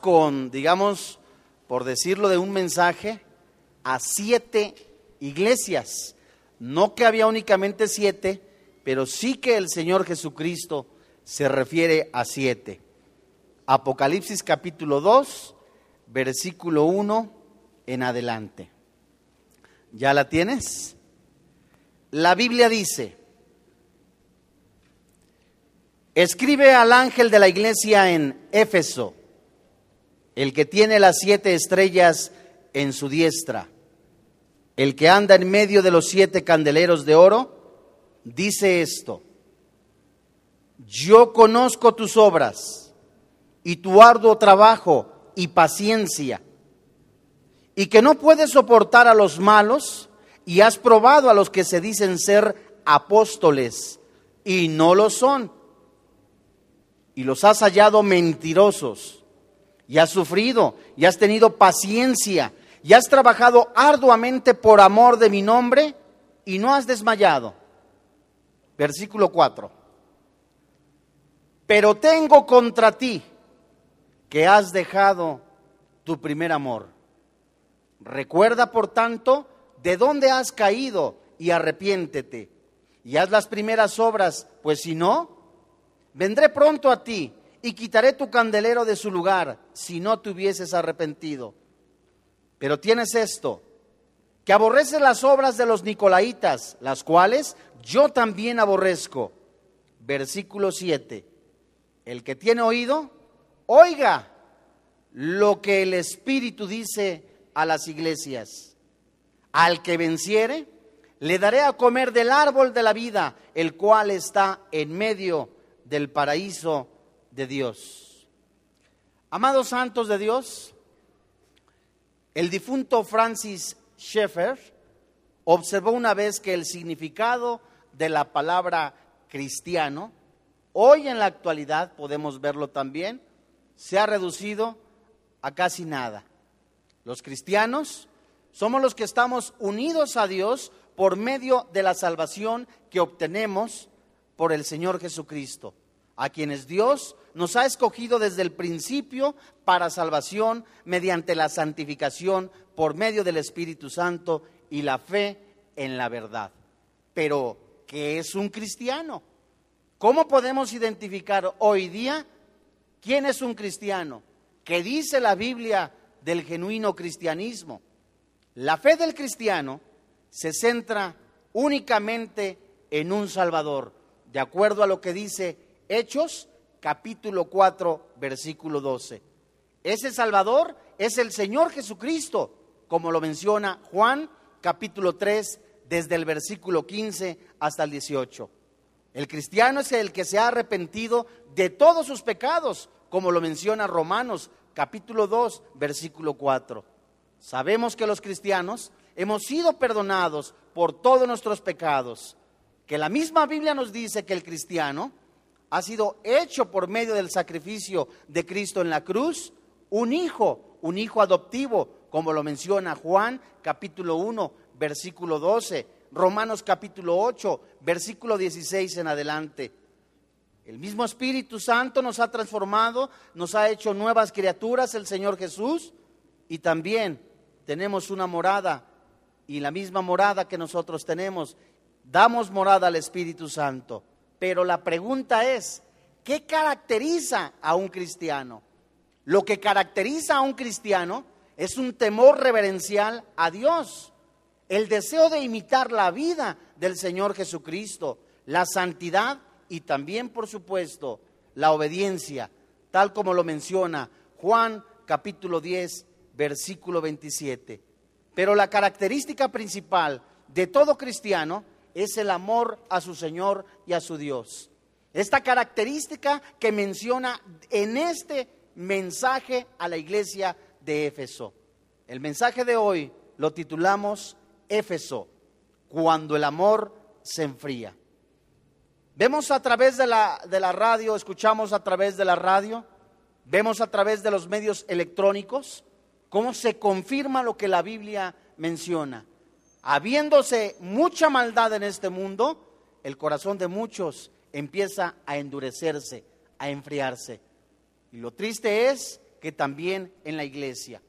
con, digamos, por decirlo de un mensaje, a siete iglesias. No que había únicamente siete, pero sí que el Señor Jesucristo se refiere a siete. Apocalipsis capítulo 2, versículo 1 en adelante. ¿Ya la tienes? La Biblia dice, escribe al ángel de la iglesia en Éfeso, el que tiene las siete estrellas en su diestra, el que anda en medio de los siete candeleros de oro, dice esto, yo conozco tus obras y tu arduo trabajo y paciencia, y que no puedes soportar a los malos, y has probado a los que se dicen ser apóstoles, y no lo son, y los has hallado mentirosos, y has sufrido, y has tenido paciencia, y has trabajado arduamente por amor de mi nombre, y no has desmayado. Versículo 4. Pero tengo contra ti que has dejado tu primer amor. Recuerda, por tanto, de dónde has caído y arrepiéntete. Y haz las primeras obras, pues si no, vendré pronto a ti y quitaré tu candelero de su lugar si no te hubieses arrepentido. Pero tienes esto, que aborreces las obras de los nicolaitas, las cuales yo también aborrezco. Versículo 7. El que tiene oído, oiga lo que el Espíritu dice a las iglesias. Al que venciere, le daré a comer del árbol de la vida, el cual está en medio del paraíso de Dios. Amados santos de Dios, el difunto Francis Schaeffer observó una vez que el significado de la palabra cristiano, hoy en la actualidad podemos verlo también, se ha reducido a casi nada. Los cristianos somos los que estamos unidos a Dios por medio de la salvación que obtenemos por el Señor Jesucristo, a quienes Dios nos ha escogido desde el principio para salvación mediante la santificación por medio del Espíritu Santo y la fe en la verdad. Pero, ¿qué es un cristiano? ¿Cómo podemos identificar hoy día quién es un cristiano? ¿Qué dice la Biblia del genuino cristianismo? La fe del cristiano se centra únicamente en un Salvador, de acuerdo a lo que dice Hechos capítulo 4, versículo 12. Ese Salvador es el Señor Jesucristo, como lo menciona Juan capítulo 3, desde el versículo 15 hasta el 18. El cristiano es el que se ha arrepentido de todos sus pecados, como lo menciona Romanos capítulo 2, versículo 4. Sabemos que los cristianos hemos sido perdonados por todos nuestros pecados, que la misma Biblia nos dice que el cristiano ha sido hecho por medio del sacrificio de Cristo en la cruz, un hijo, un hijo adoptivo, como lo menciona Juan capítulo 1, versículo 12, Romanos capítulo 8, versículo 16 en adelante. El mismo Espíritu Santo nos ha transformado, nos ha hecho nuevas criaturas, el Señor Jesús, y también tenemos una morada, y la misma morada que nosotros tenemos, damos morada al Espíritu Santo. Pero la pregunta es, ¿qué caracteriza a un cristiano? Lo que caracteriza a un cristiano es un temor reverencial a Dios, el deseo de imitar la vida del Señor Jesucristo, la santidad y también, por supuesto, la obediencia, tal como lo menciona Juan capítulo 10, versículo 27. Pero la característica principal de todo cristiano es el amor a su Señor y a su Dios. Esta característica que menciona en este mensaje a la iglesia de Éfeso. El mensaje de hoy lo titulamos Éfeso, cuando el amor se enfría. Vemos a través de la, de la radio, escuchamos a través de la radio, vemos a través de los medios electrónicos cómo se confirma lo que la Biblia menciona habiéndose mucha maldad en este mundo, el corazón de muchos empieza a endurecerse, a enfriarse. Y lo triste es que también en la iglesia.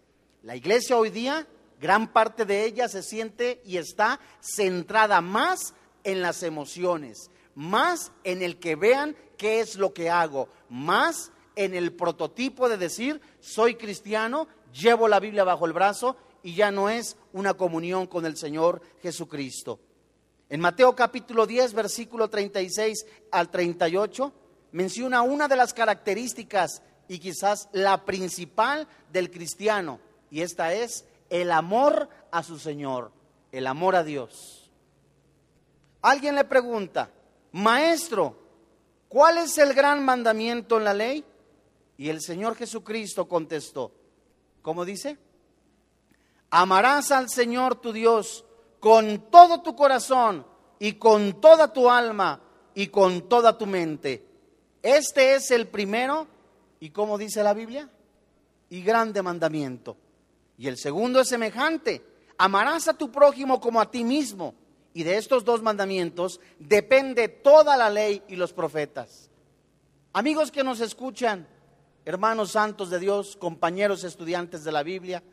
La iglesia hoy día, gran parte de ella se siente y está centrada más en las emociones, más en el que vean qué es lo que hago, más en el prototipo de decir, soy cristiano, llevo la Biblia bajo el brazo y ya no es una comunión con el Señor Jesucristo. En Mateo capítulo 10, versículo 36 al 38, menciona una de las características y quizás la principal del cristiano, y esta es el amor a su Señor, el amor a Dios. Alguien le pregunta, maestro, ¿cuál es el gran mandamiento en la ley? Y el Señor Jesucristo contestó, ¿cómo dice? Amarás al Señor tu Dios con todo tu corazón y con toda tu alma y con toda tu mente. Este es el primero y como dice la Biblia, y grande mandamiento. Y el segundo es semejante, amarás a tu prójimo como a ti mismo. Y de estos dos mandamientos depende toda la ley y los profetas. Amigos que nos escuchan, hermanos santos de Dios, compañeros estudiantes de la Biblia,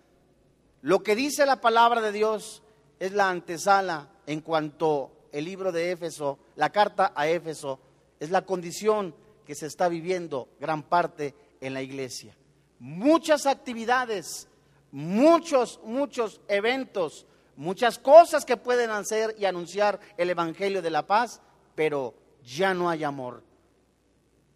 lo que dice la palabra de Dios es la antesala en cuanto el libro de Éfeso, la carta a Éfeso, es la condición que se está viviendo gran parte en la iglesia. Muchas actividades, muchos, muchos eventos, muchas cosas que pueden hacer y anunciar el Evangelio de la paz, pero ya no hay amor.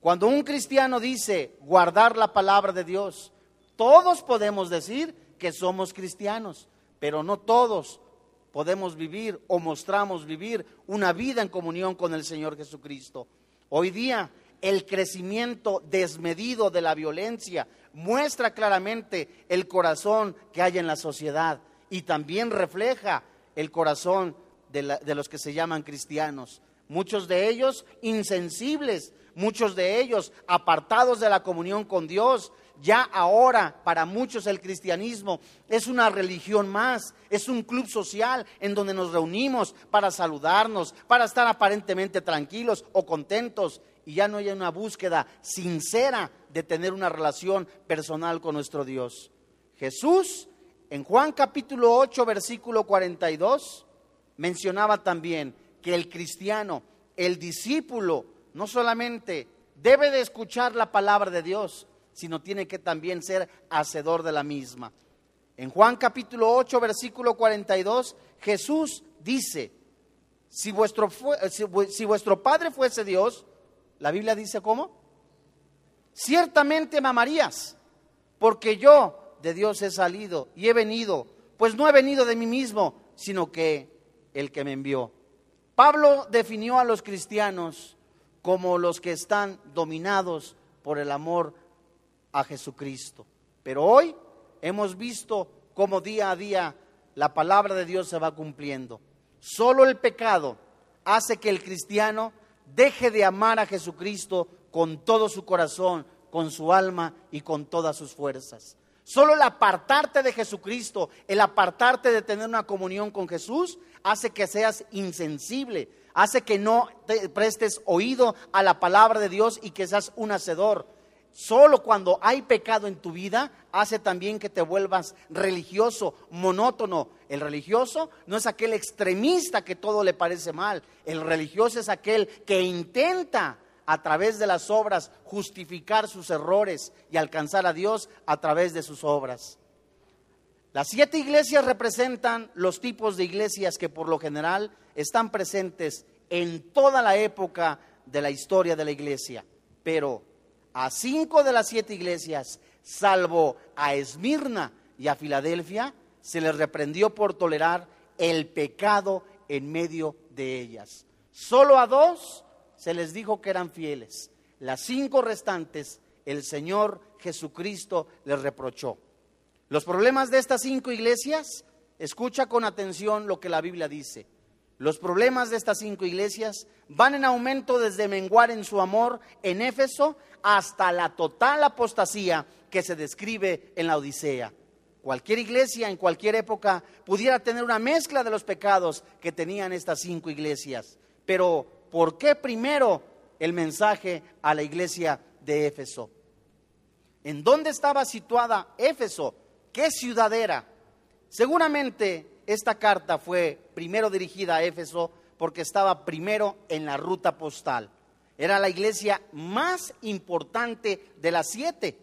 Cuando un cristiano dice guardar la palabra de Dios, todos podemos decir que somos cristianos, pero no todos podemos vivir o mostramos vivir una vida en comunión con el Señor Jesucristo. Hoy día el crecimiento desmedido de la violencia muestra claramente el corazón que hay en la sociedad y también refleja el corazón de, de los que se llaman cristianos. Muchos de ellos insensibles, muchos de ellos apartados de la comunión con Dios, ya ahora para muchos el cristianismo es una religión más, es un club social en donde nos reunimos para saludarnos, para estar aparentemente tranquilos o contentos y ya no hay una búsqueda sincera de tener una relación personal con nuestro Dios. Jesús en Juan capítulo 8 versículo 42 mencionaba también que el cristiano, el discípulo, no solamente debe de escuchar la palabra de Dios, sino tiene que también ser hacedor de la misma. En Juan capítulo 8, versículo 42, Jesús dice, si vuestro, si vuestro Padre fuese Dios, la Biblia dice cómo, ciertamente me amarías, porque yo de Dios he salido y he venido, pues no he venido de mí mismo, sino que el que me envió. Pablo definió a los cristianos como los que están dominados por el amor a Jesucristo. Pero hoy hemos visto cómo día a día la palabra de Dios se va cumpliendo. Solo el pecado hace que el cristiano deje de amar a Jesucristo con todo su corazón, con su alma y con todas sus fuerzas. Solo el apartarte de Jesucristo, el apartarte de tener una comunión con Jesús, hace que seas insensible, hace que no te prestes oído a la palabra de Dios y que seas un hacedor. Solo cuando hay pecado en tu vida hace también que te vuelvas religioso, monótono. El religioso no es aquel extremista que todo le parece mal. El religioso es aquel que intenta a través de las obras justificar sus errores y alcanzar a Dios a través de sus obras. Las siete iglesias representan los tipos de iglesias que por lo general están presentes en toda la época de la historia de la iglesia. Pero a cinco de las siete iglesias, salvo a Esmirna y a Filadelfia, se les reprendió por tolerar el pecado en medio de ellas. Solo a dos se les dijo que eran fieles. Las cinco restantes, el Señor Jesucristo les reprochó. Los problemas de estas cinco iglesias, escucha con atención lo que la Biblia dice. Los problemas de estas cinco iglesias van en aumento desde menguar en su amor en Éfeso hasta la total apostasía que se describe en la Odisea. Cualquier iglesia en cualquier época pudiera tener una mezcla de los pecados que tenían estas cinco iglesias. Pero, ¿por qué primero el mensaje a la iglesia de Éfeso? ¿En dónde estaba situada Éfeso? ¿Qué ciudad era? Seguramente esta carta fue primero dirigida a Éfeso porque estaba primero en la ruta postal. Era la iglesia más importante de las siete,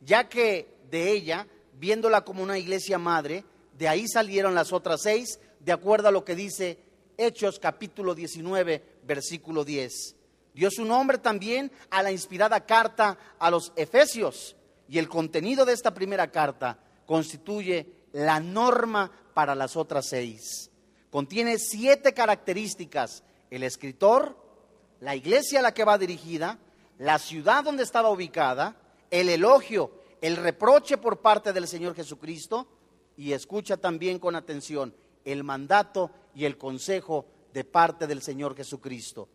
ya que de ella, viéndola como una iglesia madre, de ahí salieron las otras seis, de acuerdo a lo que dice Hechos capítulo 19, versículo 10. Dio su nombre también a la inspirada carta a los Efesios. Y el contenido de esta primera carta constituye la norma para las otras seis. Contiene siete características. El escritor, la iglesia a la que va dirigida, la ciudad donde estaba ubicada, el elogio, el reproche por parte del Señor Jesucristo y escucha también con atención el mandato y el consejo de parte del Señor Jesucristo.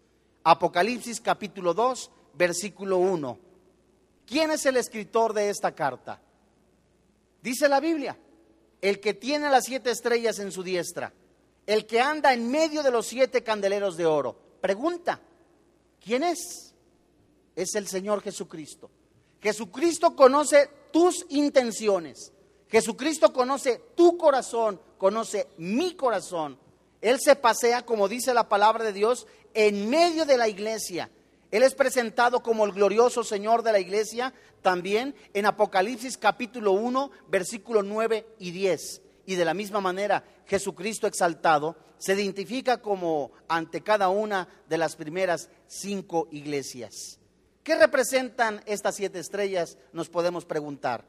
Apocalipsis capítulo 2, versículo 1. ¿Quién es el escritor de esta carta? Dice la Biblia, el que tiene las siete estrellas en su diestra, el que anda en medio de los siete candeleros de oro. Pregunta, ¿quién es? Es el Señor Jesucristo. Jesucristo conoce tus intenciones. Jesucristo conoce tu corazón, conoce mi corazón. Él se pasea, como dice la palabra de Dios, en medio de la iglesia. Él es presentado como el glorioso Señor de la iglesia también en Apocalipsis capítulo 1, versículo 9 y 10. Y de la misma manera, Jesucristo exaltado se identifica como ante cada una de las primeras cinco iglesias. ¿Qué representan estas siete estrellas? Nos podemos preguntar.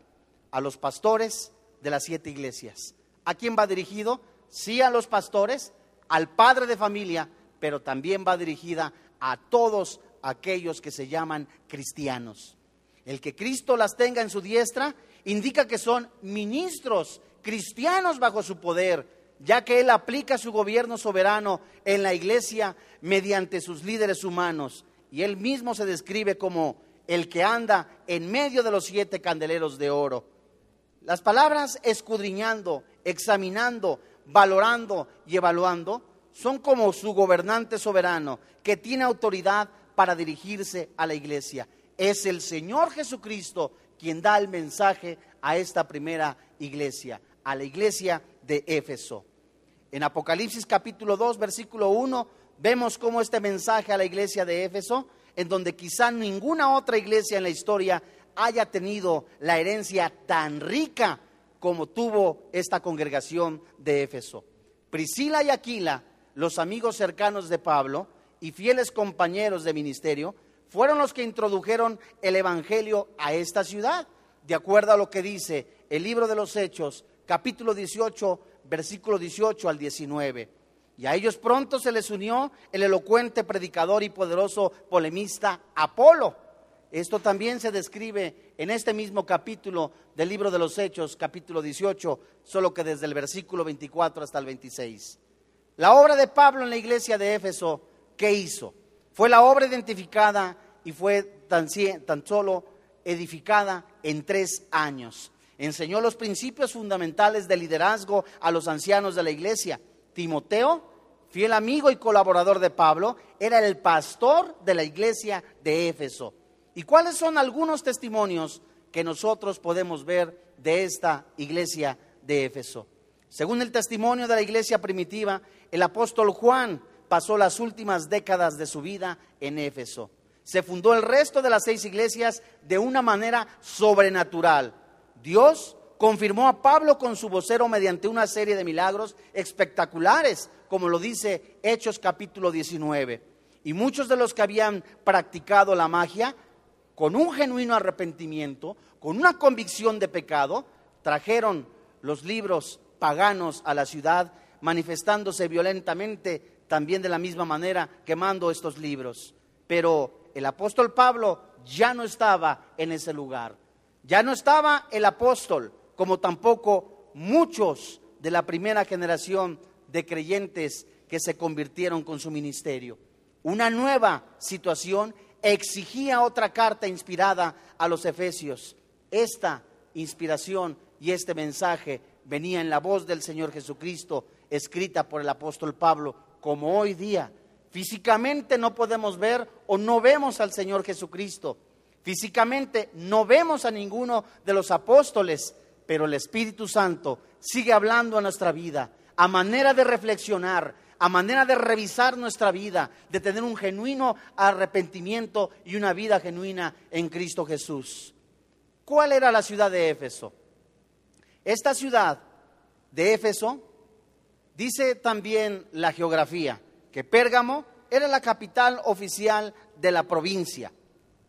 A los pastores de las siete iglesias. ¿A quién va dirigido? Sí a los pastores, al padre de familia, pero también va dirigida a todos aquellos que se llaman cristianos. El que Cristo las tenga en su diestra indica que son ministros cristianos bajo su poder, ya que Él aplica su gobierno soberano en la iglesia mediante sus líderes humanos. Y Él mismo se describe como el que anda en medio de los siete candeleros de oro. Las palabras escudriñando, examinando, valorando y evaluando son como su gobernante soberano que tiene autoridad para dirigirse a la iglesia. Es el Señor Jesucristo quien da el mensaje a esta primera iglesia, a la iglesia de Éfeso. En Apocalipsis capítulo 2, versículo 1, vemos cómo este mensaje a la iglesia de Éfeso, en donde quizá ninguna otra iglesia en la historia haya tenido la herencia tan rica como tuvo esta congregación de Éfeso. Priscila y Aquila, los amigos cercanos de Pablo y fieles compañeros de ministerio, fueron los que introdujeron el Evangelio a esta ciudad, de acuerdo a lo que dice el libro de los Hechos, capítulo 18, versículo 18 al 19. Y a ellos pronto se les unió el elocuente predicador y poderoso polemista Apolo esto también se describe en este mismo capítulo del libro de los Hechos, capítulo 18, solo que desde el versículo 24 hasta el 26. La obra de Pablo en la iglesia de Éfeso, ¿qué hizo? Fue la obra identificada y fue tan, solo edificada en tres años. Enseñó los principios fundamentales del liderazgo a los ancianos de la iglesia. Timoteo, fiel amigo y colaborador de Pablo, era el pastor de la iglesia de Éfeso. ¿Y cuáles son algunos testimonios que nosotros podemos ver de esta iglesia de Éfeso? Según el testimonio de la iglesia primitiva, el apóstol Juan pasó las últimas décadas de su vida en Éfeso. Se fundó el resto de las seis iglesias de una manera sobrenatural. Dios confirmó a Pablo con su vocero mediante una serie de milagros espectaculares, como lo dice Hechos capítulo 19. Y muchos de los que habían practicado la magia con un genuino arrepentimiento, con una convicción de pecado, trajeron los libros paganos a la ciudad, manifestándose violentamente también de la misma manera, quemando estos libros. Pero el apóstol Pablo ya no estaba en ese lugar. Ya no estaba el apóstol, como tampoco muchos de la primera generación de creyentes que se convirtieron con su ministerio. Una nueva situación exigía otra carta inspirada a los efesios. Esta inspiración y este mensaje venía en la voz del Señor Jesucristo, escrita por el apóstol Pablo, como hoy día. Físicamente no podemos ver o no vemos al Señor Jesucristo. Físicamente no vemos a ninguno de los apóstoles, pero el Espíritu Santo sigue hablando a nuestra vida, a manera de reflexionar, a manera de revisar nuestra vida, de tener un genuino arrepentimiento y una vida genuina en Cristo Jesús. ¿Cuál era la ciudad de Éfeso? Esta ciudad de Éfeso, dice también la geografía, que Pérgamo era la capital oficial de la provincia.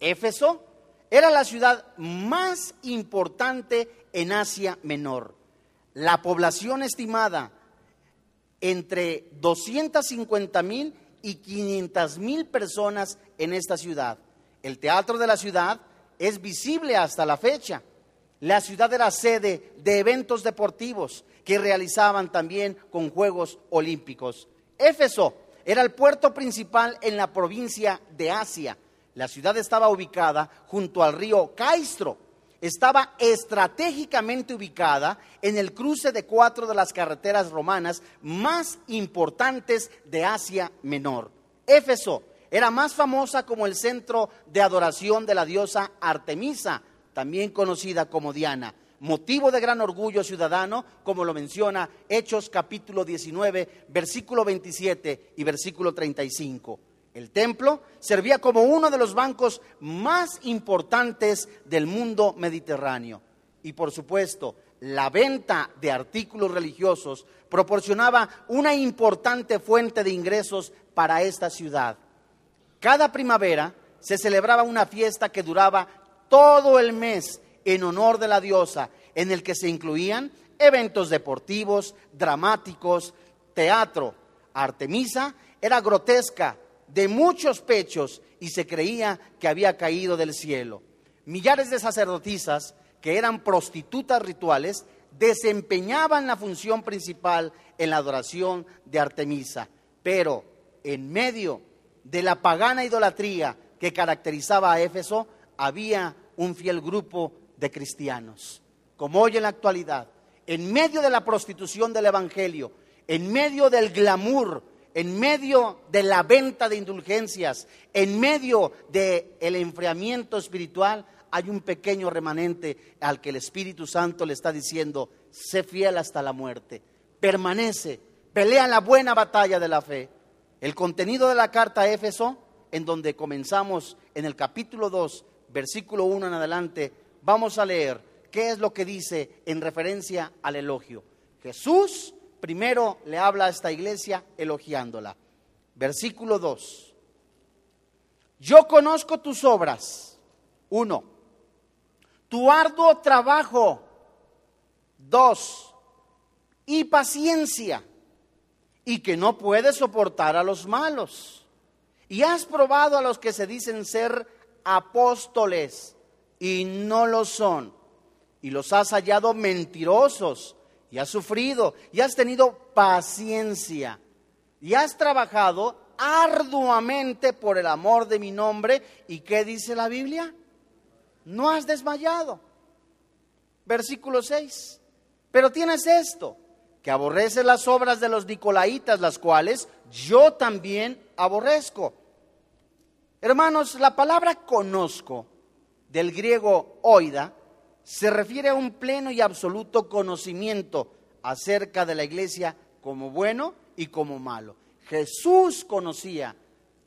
Éfeso era la ciudad más importante en Asia Menor. La población estimada entre 250 mil y 500 mil personas en esta ciudad. El teatro de la ciudad es visible hasta la fecha. La ciudad era sede de eventos deportivos que realizaban también con Juegos Olímpicos. Éfeso era el puerto principal en la provincia de Asia. La ciudad estaba ubicada junto al río Caistro. Estaba estratégicamente ubicada en el cruce de cuatro de las carreteras romanas más importantes de Asia Menor. Éfeso era más famosa como el centro de adoración de la diosa Artemisa, también conocida como Diana, motivo de gran orgullo ciudadano, como lo menciona Hechos capítulo 19, versículo 27 y versículo 35. El templo servía como uno de los bancos más importantes del mundo mediterráneo. Y por supuesto, la venta de artículos religiosos proporcionaba una importante fuente de ingresos para esta ciudad. Cada primavera se celebraba una fiesta que duraba todo el mes en honor de la diosa, en el que se incluían eventos deportivos, dramáticos, teatro. Artemisa era grotesca, de muchos pechos, y se creía que había caído del cielo. Millares de sacerdotisas, que eran prostitutas rituales, desempeñaban la función principal en la adoración de Artemisa. Pero en medio de la pagana idolatría que caracterizaba a Éfeso, había un fiel grupo de cristianos, como hoy en la actualidad, en medio de la prostitución del Evangelio, en medio del glamour, en medio de la venta de indulgencias, en medio del el enfriamiento espiritual, hay un pequeño remanente al que el Espíritu Santo le está diciendo, sé fiel hasta la muerte, permanece, pelea la buena batalla de la fe. El contenido de la carta a Éfeso, en donde comenzamos en el capítulo 2, versículo 1 en adelante, vamos a leer qué es lo que dice en referencia al elogio. Jesús primero le habla a esta iglesia elogiándola. Versículo 2. Yo conozco tus obras. Uno. Tu arduo trabajo. Dos. Y paciencia. Y que no puedes soportar a los malos. Y has probado a los que se dicen ser apóstoles y no lo son. Y los has hallado mentirosos y has sufrido y has tenido paciencia y has trabajado arduamente por el amor de mi nombre. ¿Y qué dice la Biblia? No has desmayado. Versículo 6. Pero tienes esto, que aborreces las obras de los nicolaitas, las cuales yo también aborrezco. Hermanos, la palabra conozco del griego oida se refiere a un pleno y absoluto conocimiento acerca de la iglesia como bueno y como malo. Jesús conocía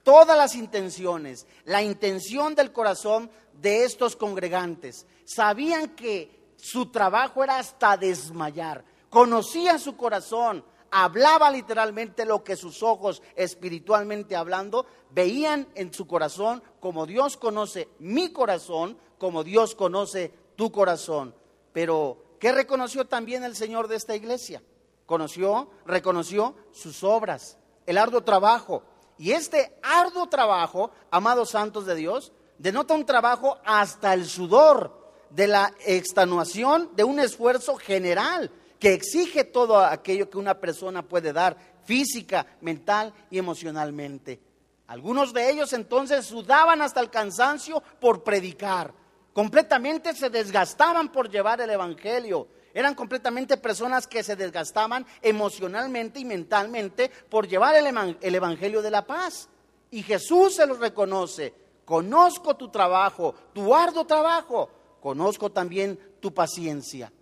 todas las intenciones, la intención del corazón de estos congregantes. Sabían que su trabajo era hasta desmayar. Conocía su corazón, hablaba literalmente lo que sus ojos espiritualmente hablando veían en su corazón como Dios conoce mi corazón, como Dios conoce tu corazón. Pero, ¿qué reconoció también el Señor de esta iglesia? Conoció, reconoció sus obras, el arduo trabajo. Y este arduo trabajo, amados santos de Dios, denota un trabajo hasta el sudor de la extenuación de un esfuerzo general que exige todo aquello que una persona puede dar física, mental y emocionalmente. Algunos de ellos entonces sudaban hasta el cansancio por predicar. Completamente se desgastaban por llevar el Evangelio. Eran completamente personas que se desgastaban emocionalmente y mentalmente por llevar el, Evangelio de la paz. Y Jesús se los reconoce conozco tu trabajo, tu arduo trabajo, conozco también tu paciencia.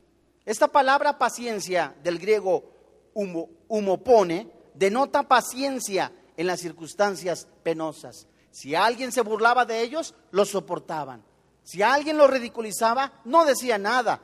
Esta palabra paciencia del griego humopone denota paciencia en las circunstancias penosas. Si alguien se burlaba de ellos, lo soportaban. Si alguien lo ridiculizaba, no decía nada.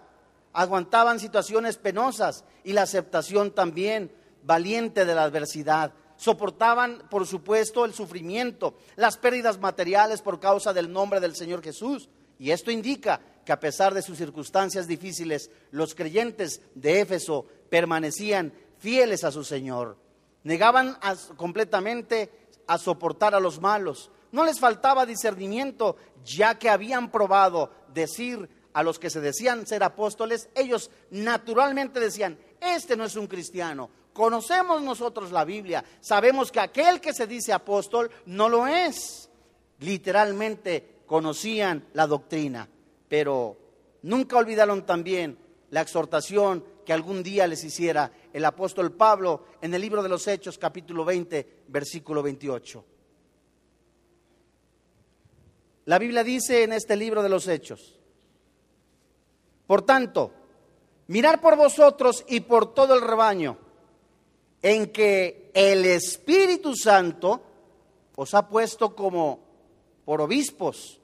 Aguantaban situaciones penosas y la aceptación también valiente de la adversidad. Soportaban, por supuesto, el sufrimiento, las pérdidas materiales por causa del nombre del Señor Jesús. Y esto indica que a pesar de sus circunstancias difíciles, los creyentes de Éfeso permanecían fieles a su Señor. Negaban completamente a soportar a los malos. No les faltaba discernimiento, ya que habían probado decir a los que se decían ser apóstoles, ellos naturalmente decían, este no es un cristiano. Conocemos nosotros la Biblia, sabemos que aquel que se dice apóstol no lo es. Literalmente conocían la doctrina pero nunca olvidaron también la exhortación que algún día les hiciera el apóstol Pablo en el libro de los Hechos capítulo 20, versículo 28. La Biblia dice en este libro de los Hechos, por tanto, mirar por vosotros y por todo el rebaño, en que el Espíritu Santo os ha puesto como por obispos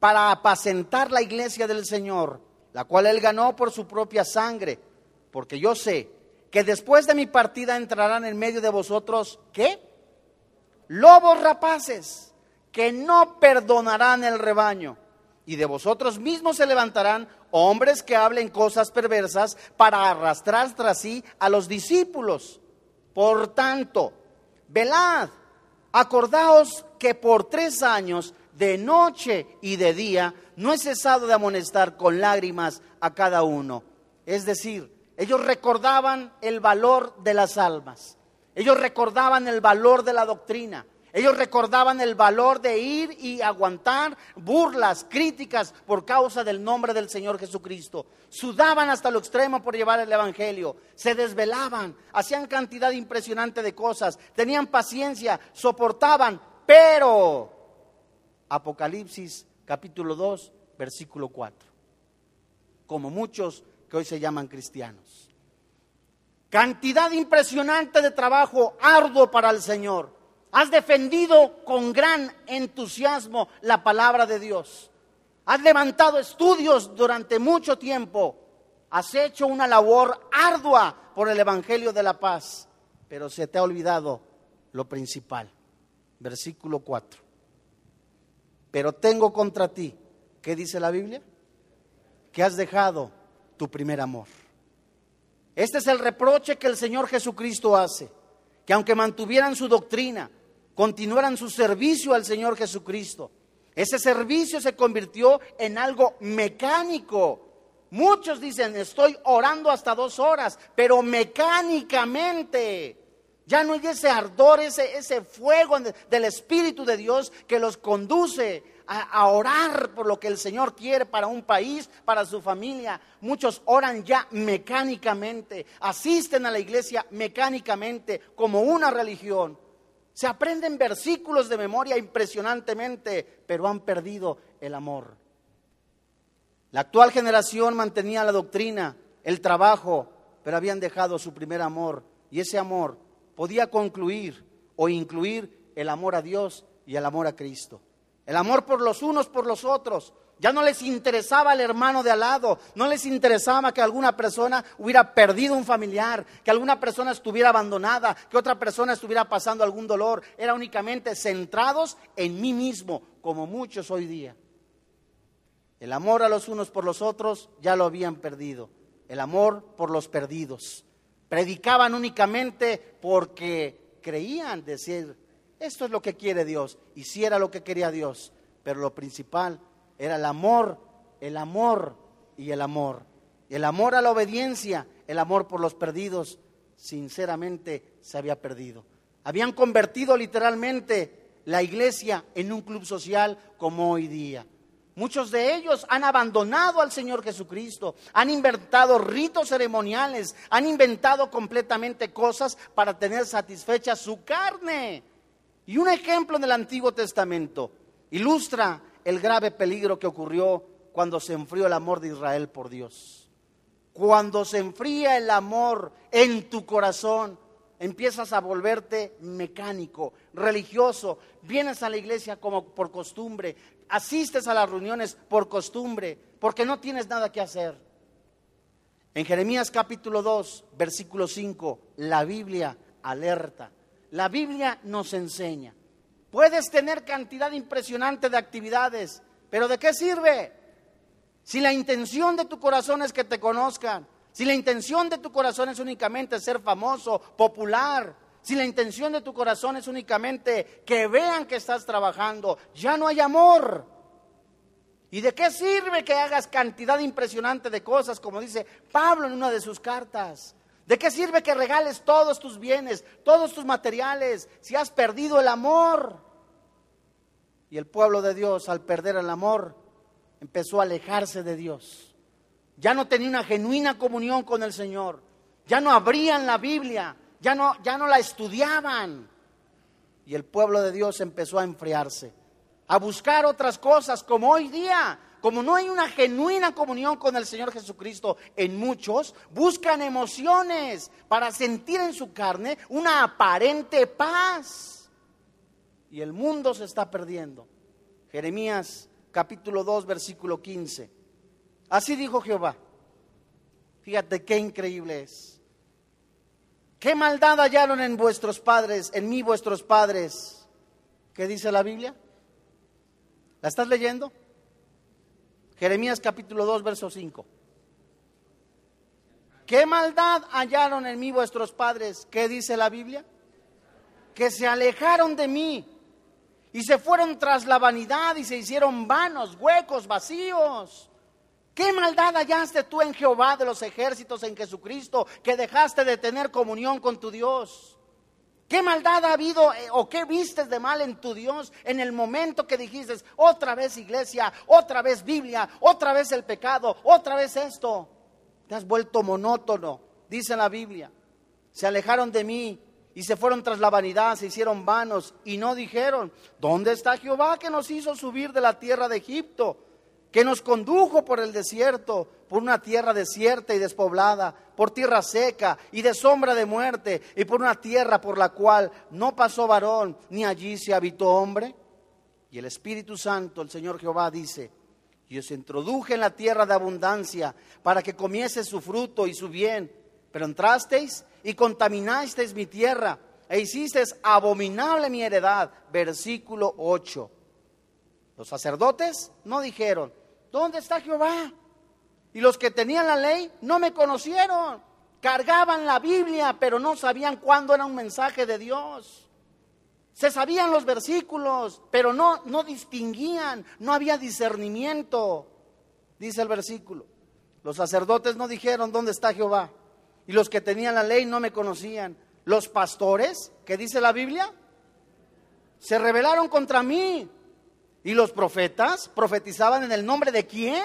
para apacentar la iglesia del Señor, la cual él ganó por su propia sangre, porque yo sé que después de mi partida entrarán en medio de vosotros, ¿qué? Lobos rapaces, que no perdonarán el rebaño, y de vosotros mismos se levantarán hombres que hablen cosas perversas para arrastrar tras sí a los discípulos. Por tanto, velad, acordaos que por tres años de noche y de día, no he cesado de amonestar con lágrimas a cada uno. Es decir, ellos recordaban el valor de las almas, ellos recordaban el valor de la doctrina, ellos recordaban el valor de ir y aguantar burlas, críticas por causa del nombre del Señor Jesucristo. Sudaban hasta lo extremo por llevar el Evangelio. Se desvelaban, hacían cantidad impresionante de cosas, tenían paciencia, soportaban, pero Apocalipsis capítulo 2, versículo 4. Como muchos que hoy se llaman cristianos. Cantidad impresionante de trabajo arduo para el Señor. Has defendido con gran entusiasmo la palabra de Dios. Has levantado estudios durante mucho tiempo. Has hecho una labor ardua por el Evangelio de la paz. Pero se te ha olvidado lo principal. Versículo 4 pero tengo contra ti, ¿qué dice la Biblia? Que has dejado tu primer amor. Este es el reproche que el Señor Jesucristo hace, que aunque mantuvieran su doctrina, continuaran su servicio al Señor Jesucristo, ese servicio se convirtió en algo mecánico. Muchos dicen, estoy orando hasta dos horas, pero mecánicamente. Ya no hay ese ardor, ese, ese fuego del Espíritu de Dios que los conduce a, a, orar por lo que el Señor quiere para un país, para su familia. Muchos oran ya mecánicamente, asisten a la iglesia mecánicamente, como una religión. Se aprenden versículos de memoria impresionantemente, pero han perdido el amor. La actual generación mantenía la doctrina, el trabajo, pero habían dejado su primer amor. Y ese amor podía concluir o incluir el amor a Dios y el amor a Cristo. El amor por los unos, por los otros. Ya no les interesaba el hermano de al lado, no les interesaba que alguna persona hubiera perdido un familiar, que alguna persona estuviera abandonada, que otra persona estuviera pasando algún dolor. Era únicamente centrados en mí mismo, como muchos hoy día. El amor a los unos por los otros ya lo habían perdido. El amor por los perdidos. Predicaban únicamente porque creían decir, esto es lo que quiere Dios, hiciera lo que quería Dios, pero lo principal era el amor, el amor y el amor. El amor a la obediencia, el amor por los perdidos, sinceramente se había perdido. Habían convertido literalmente la iglesia en un club social como hoy día. Muchos de ellos han abandonado al Señor Jesucristo, han inventado ritos ceremoniales, han inventado completamente cosas para tener satisfecha su carne. Y un ejemplo en el Antiguo Testamento, Ilustra el grave peligro que ocurrió cuando se enfrió el amor de Israel por Dios. Cuando se enfría el amor en tu corazón, empiezas a volverte mecánico, religioso, vienes a la iglesia como por costumbre, asistes a las reuniones por costumbre, porque no tienes nada que hacer. En Jeremías capítulo 2, versículo 5, la Biblia alerta, la Biblia nos enseña. Puedes tener cantidad impresionante de actividades, pero ¿de qué sirve? Si la intención de tu corazón es que te conozcan, si la intención de tu corazón es únicamente ser famoso, popular, si la intención de tu corazón es únicamente que vean que estás trabajando, ya no hay amor. ¿Y de qué sirve que hagas cantidad impresionante de cosas, como dice Pablo en una de sus cartas? ¿De qué sirve que regales todos tus bienes, todos tus materiales, si has perdido el amor? Y el pueblo de Dios, al perder el amor, empezó a alejarse de Dios ya no tenía una genuina comunión con el Señor, ya no abrían la Biblia, ya no, ya no la estudiaban. Y el pueblo de Dios empezó a enfriarse, a buscar otras cosas como hoy día. Como no hay una genuina comunión con el Señor Jesucristo en muchos, buscan emociones para sentir en su carne una aparente paz. Y el mundo se está perdiendo. Jeremías capítulo 2, versículo 15. Así dijo Jehová. Fíjate qué increíble es. ¿Qué maldad hallaron en vuestros padres, en mí vuestros padres? ¿Qué dice la Biblia? ¿La estás leyendo? Jeremías capítulo 2, verso 5. ¿Qué maldad hallaron en mí vuestros padres? ¿Qué dice la Biblia? Que se alejaron de mí y se fueron tras la vanidad y se hicieron vanos, huecos, vacíos. ¿Qué maldad hallaste tú en Jehová de los ejércitos, en Jesucristo, que dejaste de tener comunión con tu Dios? ¿Qué maldad ha habido eh, o qué vistes de mal en tu Dios en el momento que dijiste, otra vez iglesia, otra vez Biblia, otra vez el pecado, otra vez esto? Te has vuelto monótono, dice la Biblia. Se alejaron de mí y se fueron tras la vanidad, se hicieron vanos y no dijeron, ¿dónde está Jehová que nos hizo subir de la tierra de Egipto? Que nos condujo por el desierto, por una tierra desierta y despoblada, por tierra seca y de sombra de muerte, y por una tierra por la cual no pasó varón, ni allí se habitó hombre. Y el Espíritu Santo, el Señor Jehová, dice, y os introduje en la tierra de abundancia para que comiese su fruto y su bien, pero entrasteis y contaminasteis mi tierra e hicisteis abominable mi heredad. Versículo 8. Los sacerdotes no dijeron, ¿dónde está Jehová? Y los que tenían la ley no me conocieron. Cargaban la Biblia, pero no sabían cuándo era un mensaje de Dios. Se sabían los versículos, pero no, no distinguían, no había discernimiento, dice el versículo. Los sacerdotes no dijeron dónde está Jehová. Y los que tenían la ley no me conocían. Los pastores, ¿qué dice la Biblia? Se rebelaron contra mí. Y los profetas profetizaban en el nombre de quién?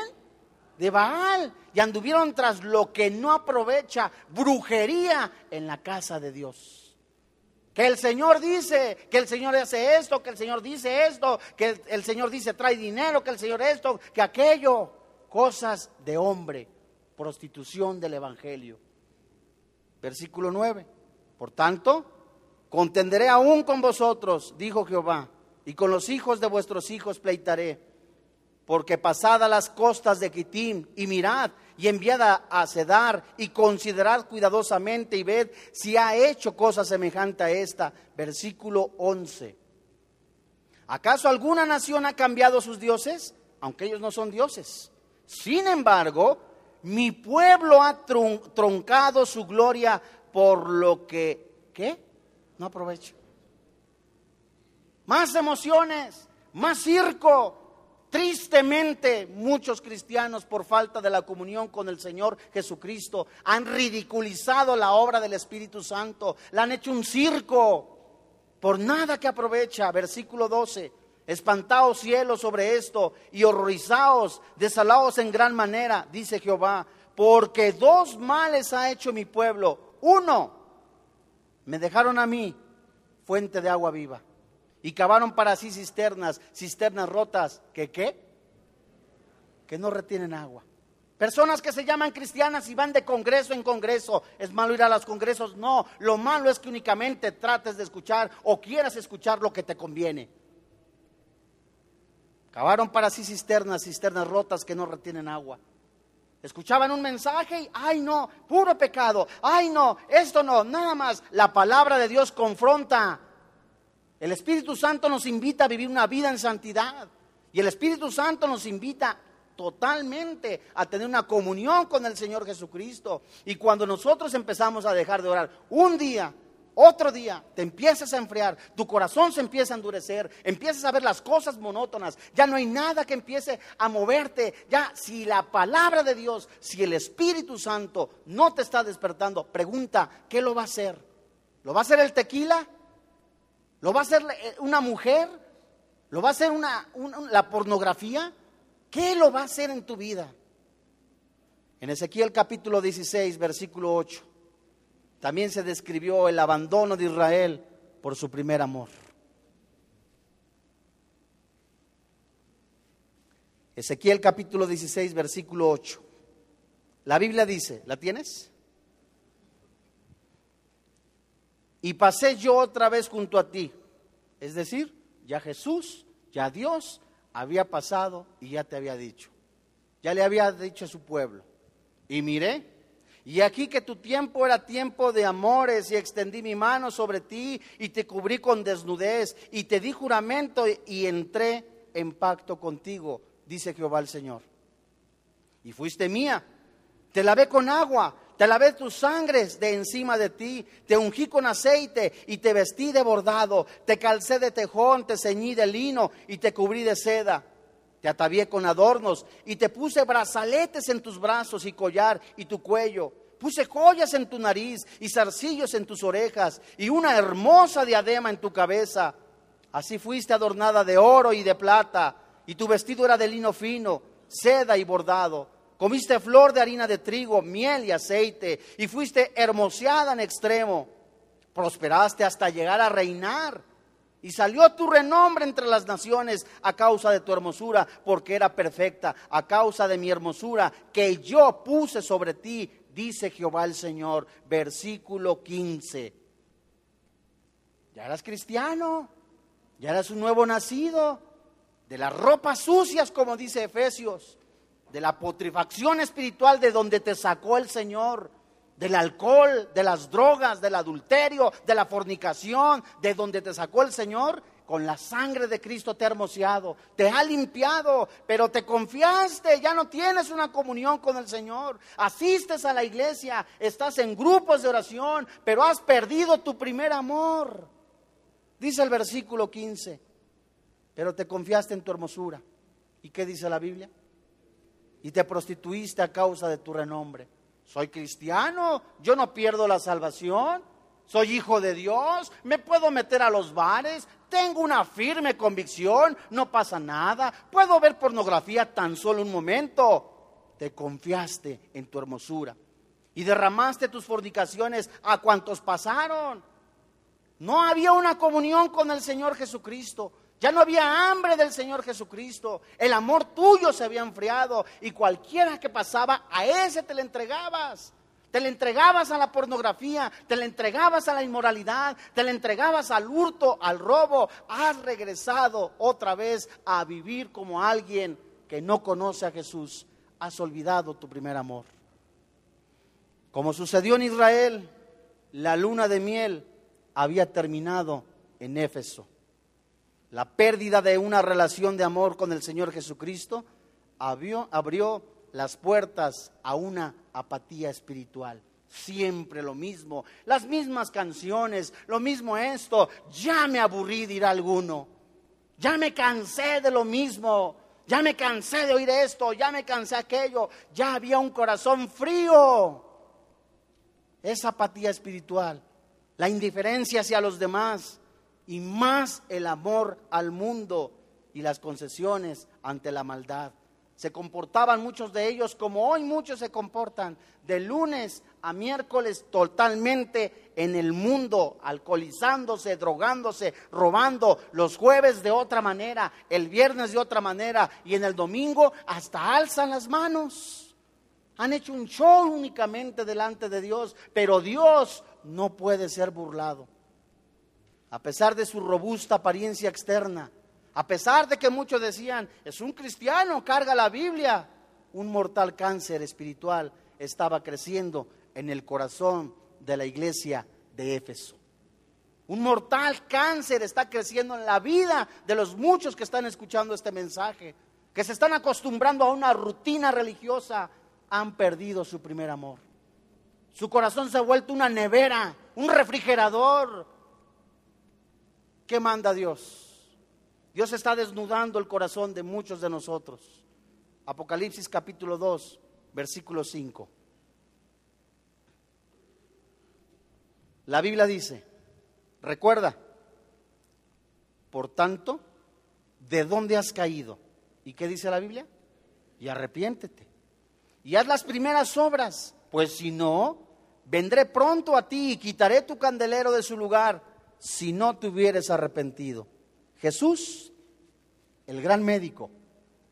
De Baal. Y anduvieron tras lo que no aprovecha, brujería en la casa de Dios. Que el Señor dice, que el Señor hace esto, que el Señor dice esto, que el Señor dice trae dinero, que el Señor esto, que aquello. Cosas de hombre, prostitución del Evangelio. Versículo 9. Por tanto, contenderé aún con vosotros, dijo Jehová y con los hijos de vuestros hijos pleitaré. Porque pasada las costas de Quitim, y mirad, y enviada a Cedar, y considerad cuidadosamente, y ved si ha hecho cosa semejante a esta. Versículo 11. ¿Acaso alguna nación ha cambiado sus dioses? Aunque ellos no son dioses. Sin embargo, mi pueblo ha troncado su gloria por lo que, ¿qué? No aprovecho más emociones, más circo. Tristemente, muchos cristianos, por falta de la comunión con el Señor Jesucristo, han ridiculizado la obra del Espíritu Santo, la han hecho un circo, por nada que aprovecha. Versículo 12. Espantaos cielos sobre esto y horrorizaos, desalaos en gran manera, dice Jehová, porque dos males ha hecho mi pueblo. Uno, me dejaron a mí fuente de agua viva y cavaron para sí cisternas, cisternas rotas, que qué? Que no retienen agua. Personas que se llaman cristianas y van de congreso en congreso. ¿Es malo ir a los congresos? No, lo malo es que únicamente trates de escuchar o quieras escuchar lo que te conviene. Cavaron para sí cisternas, cisternas rotas que no retienen agua. Escuchaban un mensaje y, ay no, puro pecado, ay no, esto no, nada más. La palabra de Dios confronta. El Espíritu Santo nos invita a vivir una vida en santidad. Y el Espíritu Santo nos invita totalmente a tener una comunión con el Señor Jesucristo. Y cuando nosotros empezamos a dejar de orar un día, otro día, te empiezas a enfriar, tu corazón se empieza a endurecer, empiezas a ver las cosas monótonas, ya no hay nada que empiece a moverte. Ya, si la palabra de Dios, si el Espíritu Santo no te está despertando, pregunta, ¿qué lo va a hacer? ¿Lo va a hacer el tequila? ¿Lo va a hacer eh, una mujer? ¿Lo va a hacer una, la pornografía? ¿Qué lo va a hacer en tu vida? En Ezequiel capítulo 16, versículo 8, también se describió el abandono de Israel por su primer amor. Ezequiel capítulo 16, versículo 8. La Biblia dice, ¿la tienes? Y pasé yo otra vez junto a ti. Es decir, ya Jesús, ya Dios había pasado y ya te había dicho. Ya le había dicho a su pueblo. Y miré, y aquí que tu tiempo era tiempo de amores y extendí mi mano sobre ti y te cubrí con desnudez y te di juramento y entré en pacto contigo, dice Jehová el Señor. Y fuiste mía, te lavé con agua, te lavé tus sangres de encima de ti, te ungí con aceite y te vestí de bordado, te calcé de tejón, te ceñí de lino y te cubrí de seda. Te atavié con adornos y te puse brazaletes en tus brazos y collar y tu cuello. Puse joyas en tu nariz y zarcillos en tus orejas y una hermosa diadema en tu cabeza. Así fuiste adornada de oro y de plata y tu vestido era de lino fino, seda y bordado Comiste flor de harina de trigo, miel y aceite, y fuiste hermoseada en extremo. Prosperaste hasta llegar a reinar. Y salió tu renombre entre las naciones a causa de tu hermosura, porque era perfecta, a causa de mi hermosura que yo puse sobre ti, dice Jehová el Señor. Versículo 15. Ya eras cristiano, ya eras un nuevo nacido, de las ropas sucias, como dice Efesios de la putrefacción espiritual de donde te sacó el Señor, del alcohol, de las drogas, del adulterio, de la fornicación, de donde te sacó el Señor, con la sangre de Cristo te ha hermoseado, te ha limpiado, pero te confiaste, ya no tienes una comunión con el Señor, asistes a la iglesia, estás en grupos de oración, pero has perdido tu primer amor. Dice el versículo 15, pero te confiaste en tu hermosura. ¿Y qué dice la Biblia? Y te prostituiste a causa de tu renombre. Soy cristiano, yo no pierdo la salvación, soy hijo de Dios, me puedo meter a los bares, tengo una firme convicción, no pasa nada, puedo ver pornografía tan solo un momento. Te confiaste en tu hermosura y derramaste tus fornicaciones a cuantos pasaron. No había una comunión con el Señor Jesucristo. Ya no había hambre del Señor Jesucristo. El amor tuyo se había enfriado y cualquiera que pasaba, a ese te le entregabas. Te le entregabas a la pornografía, te le entregabas a la inmoralidad, te le entregabas al hurto, al robo. Has regresado otra vez a vivir como alguien que no conoce a Jesús. Has olvidado tu primer amor. Como sucedió en Israel, la luna de miel había terminado en Éfeso. La pérdida de una relación de amor con el Señor Jesucristo abrió, las puertas a una apatía espiritual. Siempre lo mismo, las mismas canciones, lo mismo esto. Ya me aburrí de ir a alguno. Ya me cansé de lo mismo. Ya me cansé de oír esto, ya me cansé aquello. Ya había un corazón frío. Esa apatía espiritual, la indiferencia hacia los demás, y más el amor al mundo y las concesiones ante la maldad. Se comportaban muchos de ellos como hoy muchos se comportan, de lunes a miércoles totalmente en el mundo, alcoholizándose, drogándose, robando, los jueves de otra manera, el viernes de otra manera y en el domingo hasta alzan las manos. Han hecho un show únicamente delante de Dios, pero Dios no puede ser burlado. A pesar de su robusta apariencia externa, a pesar de que muchos decían, es un cristiano, carga la Biblia, un mortal cáncer espiritual estaba creciendo en el corazón de la iglesia de Éfeso. Un mortal cáncer está creciendo en la vida de los muchos que están escuchando este mensaje, que se están acostumbrando a una rutina religiosa, han perdido su primer amor. Su corazón se ha vuelto una nevera, un refrigerador. ¿Qué manda Dios? Dios está desnudando el corazón de muchos de nosotros. Apocalipsis capítulo 2, versículo 5. La Biblia dice, recuerda, por tanto, ¿de dónde has caído? ¿Y qué dice la Biblia? Y arrepiéntete. Y haz las primeras obras, pues si no, vendré pronto a ti y quitaré tu candelero de su lugar si no te hubieres arrepentido. Jesús, el gran médico,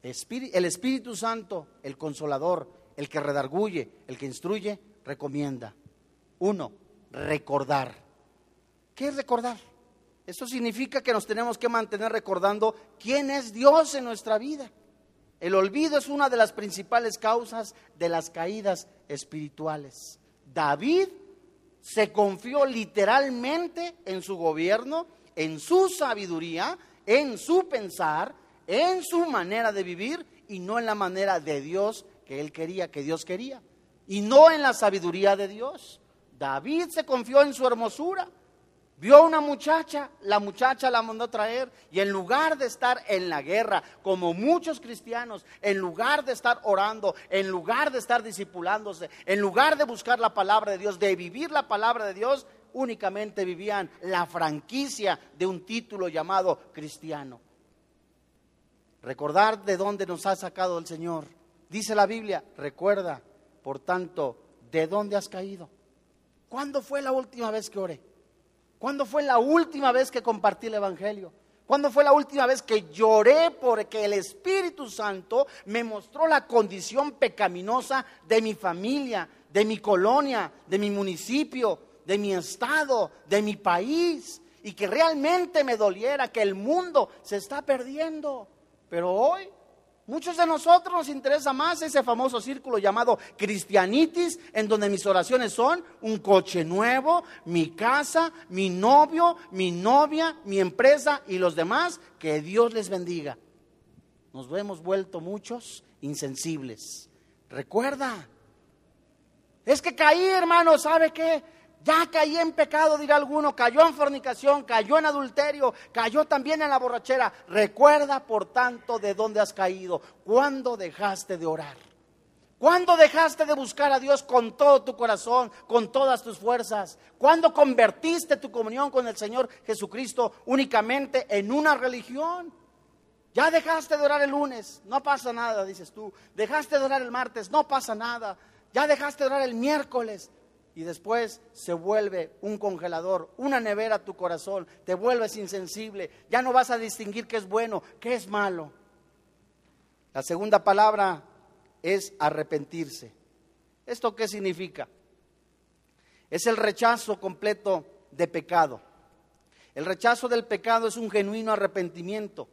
el Espíritu Santo, el consolador, el que redarguye, el que instruye, recomienda. Uno, recordar. ¿Qué es recordar? Eso significa que nos tenemos que mantener recordando quién es Dios en nuestra vida. El olvido es una de las principales causas de las caídas espirituales. David se confió literalmente en su gobierno en su sabiduría, en su pensar, en su manera de vivir y no en la manera de Dios que él quería, que Dios quería. Y no en la sabiduría de Dios. David se confió en su hermosura. Vio a una muchacha, la muchacha la mandó a traer y en lugar de estar en la guerra, como muchos cristianos, en lugar de estar orando, en lugar de estar disipulándose, en lugar de buscar la palabra de Dios, de vivir la palabra de Dios, únicamente vivían la franquicia de un título llamado cristiano. Recordar de dónde nos ha sacado el Señor. Dice la Biblia, recuerda, por tanto, de dónde has caído. ¿Cuándo fue la última vez que oré? ¿Cuándo fue la última vez que compartí el Evangelio? ¿Cuándo fue la última vez que lloré porque el Espíritu Santo me mostró la condición pecaminosa de mi familia, de mi colonia, de mi municipio, de mi estado, de mi país, y que realmente me doliera que el mundo se está perdiendo. Pero hoy muchos de nosotros nos interesa más ese famoso círculo llamado cristianitis, en donde mis oraciones son un coche nuevo, mi casa, mi novio, mi novia, mi empresa y los demás. Que Dios les bendiga. Nos hemos vuelto muchos insensibles. Recuerda, es que caí, hermano, ¿sabe qué? Ya caí en pecado, dirá alguno, cayó en fornicación, cayó en adulterio, cayó también en la borrachera. Recuerda, por tanto, de dónde has caído, cuándo dejaste de orar. ¿Cuándo dejaste de buscar a Dios con todo tu corazón, con todas tus fuerzas? ¿Cuándo convertiste tu comunión con el Señor Jesucristo únicamente en una religión? Ya dejaste de orar el lunes, no pasa nada, dices tú. Dejaste de orar el martes, no pasa nada. Ya dejaste de orar el miércoles, y después se vuelve un congelador, una nevera a tu corazón, te vuelves insensible, ya no vas a distinguir qué es bueno, qué es malo. La segunda palabra es arrepentirse. ¿Esto qué significa? Es el rechazo completo de pecado. El rechazo del pecado es un genuino arrepentimiento.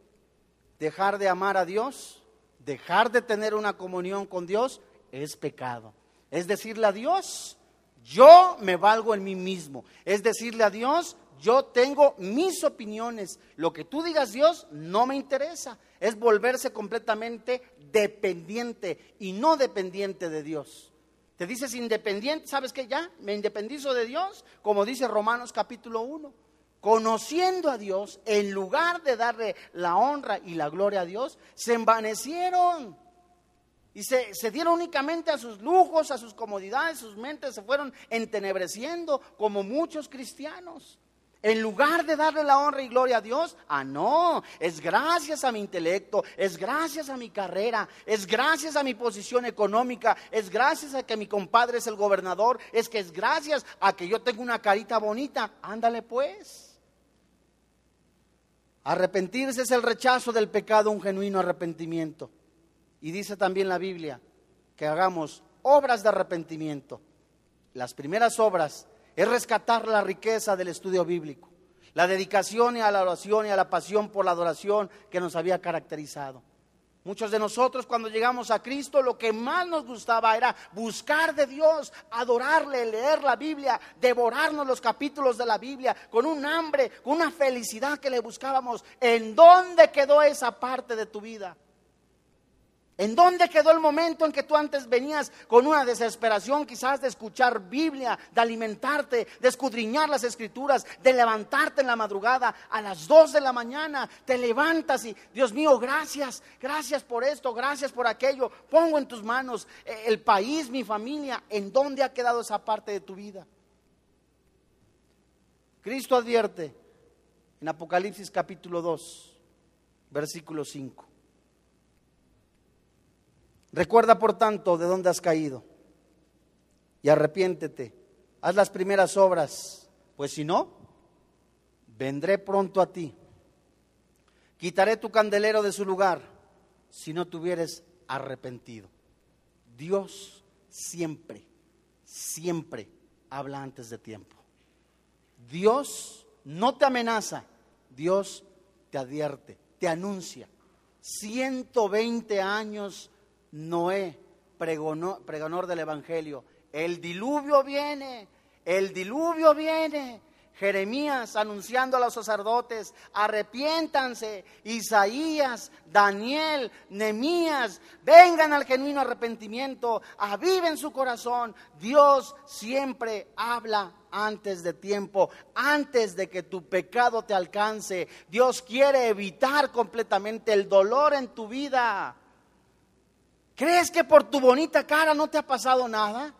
Dejar de amar a Dios, dejar de tener una comunión con Dios, es pecado. Es decirle a Dios, yo me valgo en mí mismo. Es decirle a Dios, yo tengo mis opiniones. Lo que tú digas, Dios, no me interesa. Es volverse completamente dependiente y no dependiente de Dios. Te dices independiente, ¿sabes qué? Ya, me independizo de Dios, como dice Romanos capítulo 1. Conociendo a Dios, en lugar de darle la honra y la gloria a Dios, se envanecieron y se, dieron únicamente a sus lujos, a sus comodidades, sus mentes se fueron entenebreciendo como muchos cristianos. En lugar de darle la honra y gloria a Dios, ah, no, es gracias a mi intelecto, es gracias a mi carrera, es gracias a mi posición económica, es gracias a que mi compadre es el gobernador, es que es gracias a que yo tengo una carita bonita. Ándale pues. Arrepentirse es el rechazo del pecado, un genuino arrepentimiento. Y dice también la Biblia que hagamos obras de arrepentimiento. Las primeras obras es rescatar la riqueza del estudio bíblico, la dedicación y a la oración y a la pasión por la adoración que nos había caracterizado. Muchos de nosotros cuando llegamos a Cristo lo que más nos gustaba era buscar de Dios, adorarle, leer la Biblia, devorarnos los capítulos de la Biblia con un hambre, con una felicidad que le buscábamos. ¿En dónde quedó esa parte de tu vida? ¿En dónde quedó el momento en que tú antes venías con una desesperación quizás de escuchar Biblia, de alimentarte, de escudriñar las escrituras, de levantarte en la madrugada a las dos de la mañana? Te levantas y, Dios mío, gracias, gracias por esto, gracias por aquello. Pongo en tus manos eh, el país, mi familia. ¿En dónde ha quedado esa parte de tu vida? Cristo advierte en Apocalipsis capítulo 2, versículo 5. Recuerda, por tanto, de dónde has caído y arrepiéntete. Haz las primeras obras, pues si no, vendré pronto a ti. Quitaré tu candelero de su lugar si no te hubieres arrepentido. Dios siempre, siempre habla antes de tiempo. Dios no te amenaza, Dios te advierte, te anuncia. 120 años Noé, pregonor del Evangelio, el diluvio viene, el diluvio viene. Jeremías anunciando a los sacerdotes, arrepiéntanse, Isaías, Daniel, Nemías, vengan al genuino arrepentimiento, aviven su corazón. Dios siempre habla antes de tiempo, antes de que tu pecado te alcance. Dios quiere evitar completamente el dolor en tu vida. ¿Crees que por tu bonita cara no te ha pasado nada?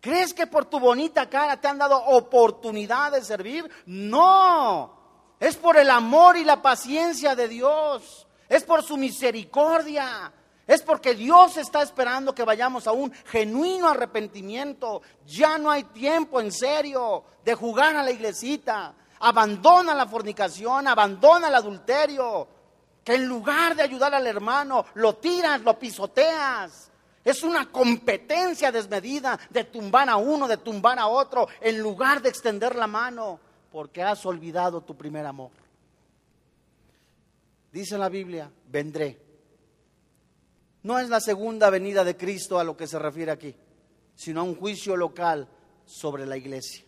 ¿Crees que por tu bonita cara te han dado oportunidad de servir? No, es por el amor y la paciencia de Dios, es por su misericordia. Es porque Dios está esperando que vayamos a un genuino arrepentimiento. Ya no hay tiempo en serio de jugar a la iglesita. Abandona la fornicación, abandona el adulterio que en lugar de ayudar al hermano, lo tiras, lo pisoteas. Es una competencia desmedida de tumbar a uno, de tumbar a otro, en lugar de extender la mano, porque has olvidado tu primer amor. Dice la Biblia, vendré. No es la segunda venida de Cristo a lo que se refiere aquí, sino a un juicio local sobre la iglesia.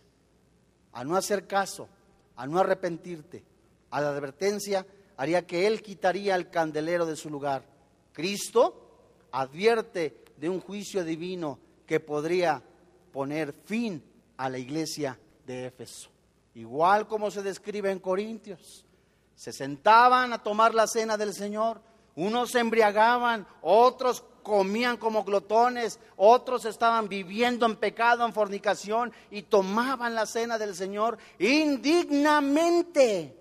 A no hacer caso, a no arrepentirte, a la advertencia haría que Él quitaría el candelero de su lugar. Cristo advierte de un juicio divino que podría poner fin a la iglesia de Éfeso. Igual como se describe en Corintios. Se sentaban a tomar la cena del Señor, unos se embriagaban, otros comían como glotones, otros estaban viviendo en pecado, en fornicación y tomaban la cena del Señor indignamente.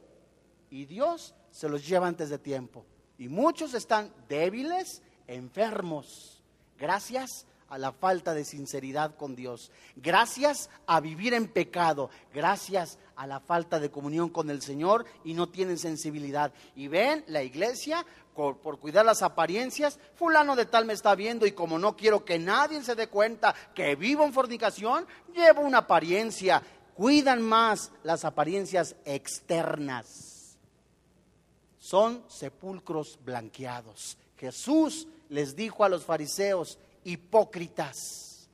Y Dios se los lleva antes de tiempo. Y muchos están débiles, enfermos, gracias a la falta de sinceridad con Dios, gracias a vivir en pecado, gracias a la falta de comunión con el Señor y no tienen sensibilidad. Y ven, la iglesia, por, cuidar las apariencias, fulano de tal me está viendo y como no quiero que nadie se dé cuenta que vivo en fornicación, llevo una apariencia. Cuidan más las apariencias externas son sepulcros blanqueados. Jesús les dijo a los fariseos, hipócritas.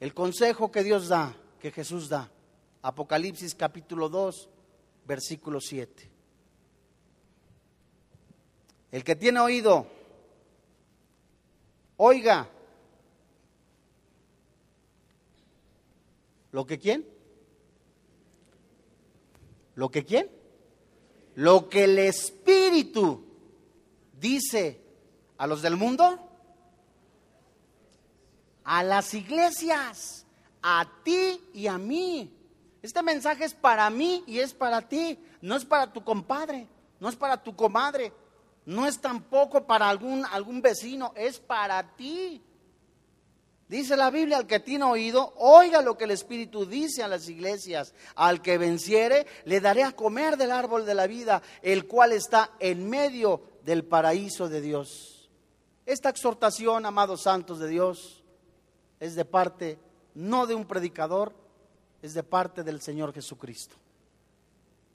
El consejo que Dios da, que Jesús da, Apocalipsis capítulo 2, versículo 7. El que tiene oído, oiga. ¿Lo que quién? ¿Lo que quién? Lo que el Espíritu dice a los del mundo, a las iglesias, a ti y a mí. Este mensaje es para mí y es para ti. No es para tu compadre, no es para tu comadre, no es tampoco para algún, algún vecino, es para ti. Dice la Biblia, al que tiene oído, oiga lo que el Espíritu dice a las iglesias. Al que venciere, le daré a comer del árbol de la vida, el cual está en medio del paraíso de Dios. Esta exhortación, amados santos de Dios, es de parte no de un predicador, es de parte del Señor Jesucristo,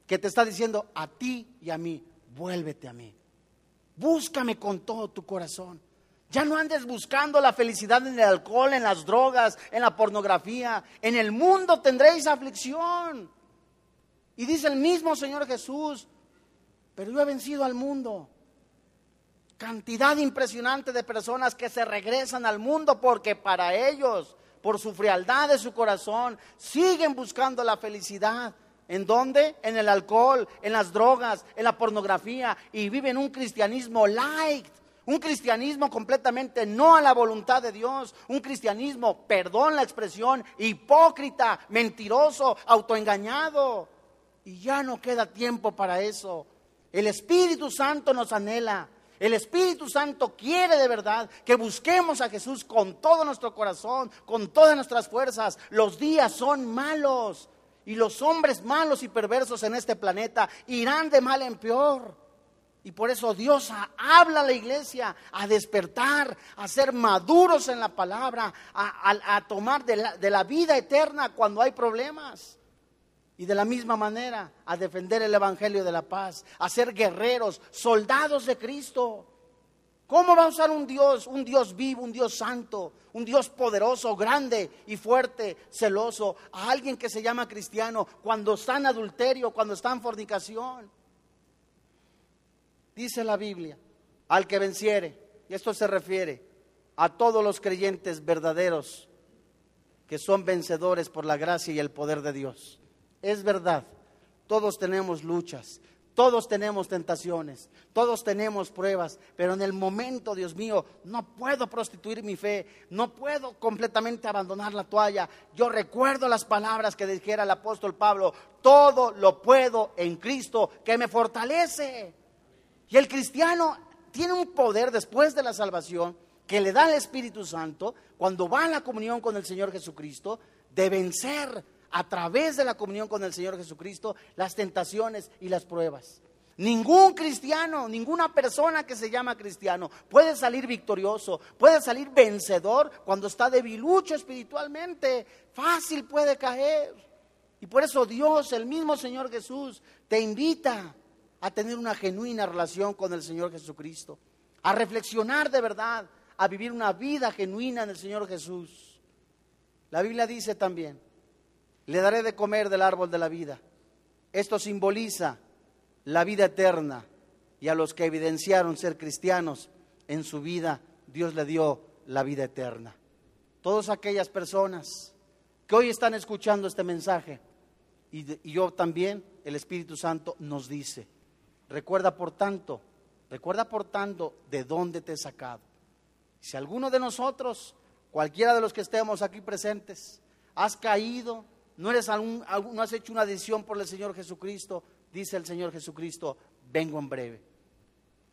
que te está diciendo a ti y a mí, vuélvete a mí, búscame con todo tu corazón. Ya no andes buscando la felicidad en el alcohol, en las drogas, en la pornografía. En el mundo tendréis aflicción. Y dice el mismo Señor Jesús, pero yo he vencido al mundo. Cantidad impresionante de personas que se regresan al mundo porque para ellos por su frialdad de su corazón, siguen buscando la felicidad. ¿En dónde? En el alcohol, en las drogas, en la pornografía y viven un cristianismo light, un cristianismo completamente no a la voluntad de Dios, un cristianismo, perdón la expresión, hipócrita, mentiroso, autoengañado. Y ya no queda tiempo para eso. El Espíritu Santo nos anhela el Espíritu Santo quiere de verdad que busquemos a Jesús con todo nuestro corazón, con todas nuestras fuerzas. Los días son malos y los hombres malos y perversos en este planeta irán de mal en peor. Y por eso Dios habla a la iglesia a despertar, a ser maduros en la palabra, a, tomar de la, de la vida eterna cuando hay problemas. Y de la misma manera a defender el Evangelio de la paz, a ser guerreros, soldados de Cristo. ¿Cómo va a usar un Dios, un Dios vivo, un Dios santo, un Dios poderoso, grande y fuerte, celoso, a alguien que se llama cristiano cuando está en adulterio, cuando está en fornicación? Dice la Biblia, al que venciere, y esto se refiere a todos los creyentes verdaderos que son vencedores por la gracia y el poder de Dios. Es verdad, todos tenemos luchas, todos tenemos tentaciones, todos tenemos pruebas, pero en el momento, Dios mío, no puedo prostituir mi fe, no puedo completamente abandonar la toalla. Yo recuerdo las palabras que dijera el apóstol Pablo, todo lo puedo en Cristo que me fortalece. Y el cristiano tiene un poder después de la salvación que le da el Espíritu Santo cuando va a la comunión con el Señor Jesucristo de vencer a través de la comunión con el Señor Jesucristo las tentaciones y las pruebas. Ningún cristiano, ninguna persona que se llama cristiano puede salir victorioso, puede salir vencedor cuando está debilucho espiritualmente. Fácil puede caer. Y por eso Dios, el mismo Señor Jesús, te invita a tener una genuina relación con el Señor Jesucristo, a reflexionar de verdad, a vivir una vida genuina en el Señor Jesús. La Biblia dice también, le daré de comer del árbol de la vida. Esto simboliza la vida eterna y a los que evidenciaron ser cristianos en su vida, Dios le dio la vida eterna. Todas aquellas personas que hoy están escuchando este mensaje y, yo también, el Espíritu Santo nos dice, recuerda por tanto, recuerda por tanto de dónde te he sacado. Si alguno de nosotros, cualquiera de los que estemos aquí presentes, has caído, no, eres no has hecho una decisión por el Señor Jesucristo, dice el Señor Jesucristo, vengo en breve.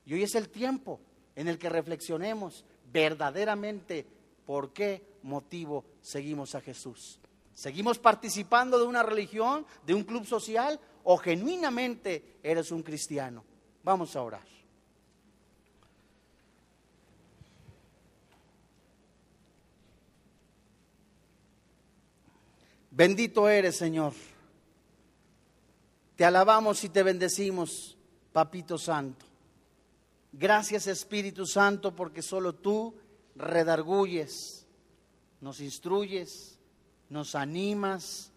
Y hoy es el tiempo en el que reflexionemos verdaderamente por qué motivo seguimos a Jesús. ¿Seguimos participando de una religión, de un club social o genuinamente eres un cristiano? Vamos a orar. Bendito eres, Señor. Te alabamos y te bendecimos, Papito Santo. Gracias, Espíritu Santo, porque solo tú redarguyes, nos instruyes, nos animas,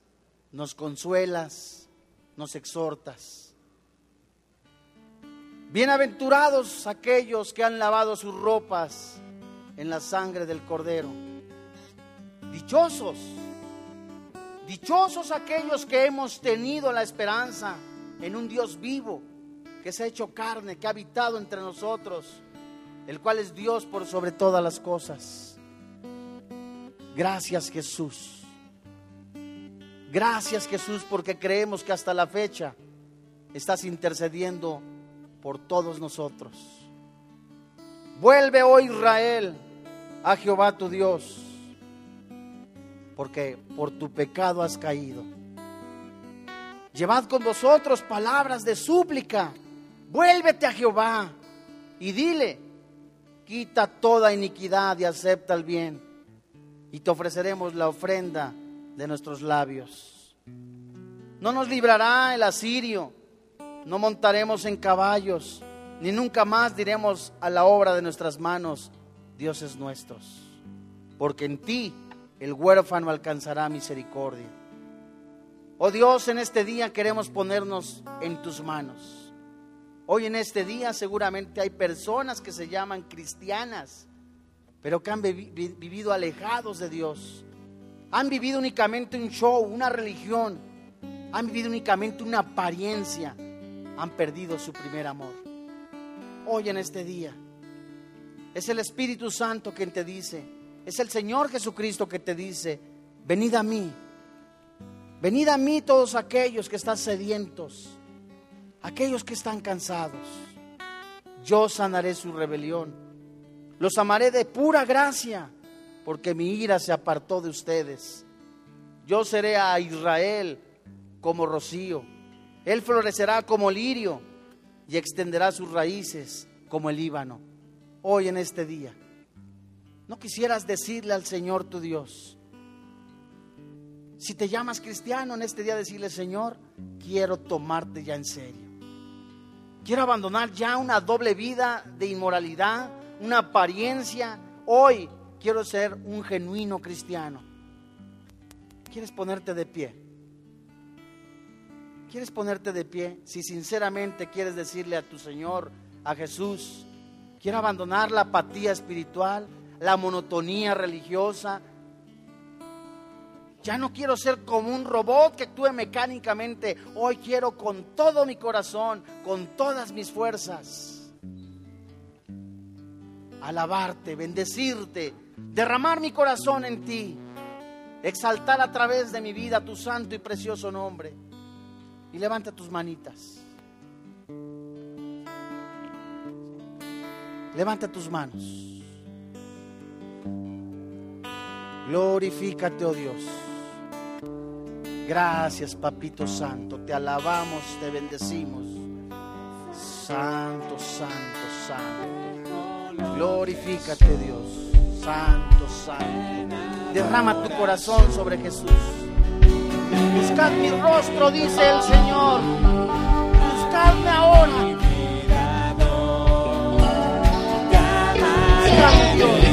nos consuelas, nos exhortas. Bienaventurados aquellos que han lavado sus ropas en la sangre del Cordero. Dichosos Dichosos aquellos que hemos tenido la esperanza en un Dios vivo, que se ha hecho carne, que ha habitado entre nosotros, el cual es Dios por sobre todas las cosas. Gracias Jesús. Gracias Jesús porque creemos que hasta la fecha estás intercediendo por todos nosotros. Vuelve, oh Israel, a Jehová tu Dios, porque por tu pecado has caído. Llevad con vosotros palabras de súplica. Vuélvete a Jehová y dile, quita toda iniquidad y acepta el bien, y te ofreceremos la ofrenda de nuestros labios. No nos librará el asirio, no montaremos en caballos, ni nunca más diremos a la obra de nuestras manos, dioses nuestros, porque en ti el huérfano alcanzará misericordia. Oh Dios, en este día queremos ponernos en tus manos. Hoy en este día seguramente hay personas que se llaman cristianas, pero que han vivido alejados de Dios. Han vivido únicamente un show, una religión. Han vivido únicamente una apariencia. Han perdido su primer amor. Hoy en este día es el Espíritu Santo quien te dice, es el Señor Jesucristo que te dice, venid a mí Venid a mí todos aquellos que están sedientos, aquellos que están cansados. Yo sanaré su rebelión. Los amaré de pura gracia, porque mi ira se apartó de ustedes. Yo seré a Israel como rocío. Él florecerá como lirio y extenderá sus raíces como el Líbano. Hoy en este día, ¿no quisieras decirle al Señor tu Dios? Si te llamas cristiano en este día, decirle, Señor, quiero tomarte ya en serio. Quiero abandonar ya una doble vida de inmoralidad, una apariencia. Hoy quiero ser un genuino cristiano. ¿Quieres ponerte de pie? ¿Quieres ponerte de pie? Si sinceramente quieres decirle a tu Señor, a Jesús, quiero abandonar la apatía espiritual, la monotonía religiosa, ya no quiero ser como un robot que actúe mecánicamente. Hoy quiero con todo mi corazón, con todas mis fuerzas, alabarte, bendecirte, derramar mi corazón en ti, exaltar a través de mi vida tu santo y precioso nombre. Y levanta tus manitas. Levanta tus manos. Glorifícate, oh Dios. Gracias, Papito Santo. Te alabamos, te bendecimos. Santo, santo, santo. Glorifícate, Dios. Santo, santo. Derrama tu corazón sobre Jesús. Buscad mi rostro, dice el Señor. Buscadme ahora. Buscadme, Dios.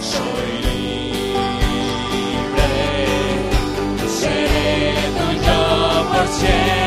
Soy libre, por siempre.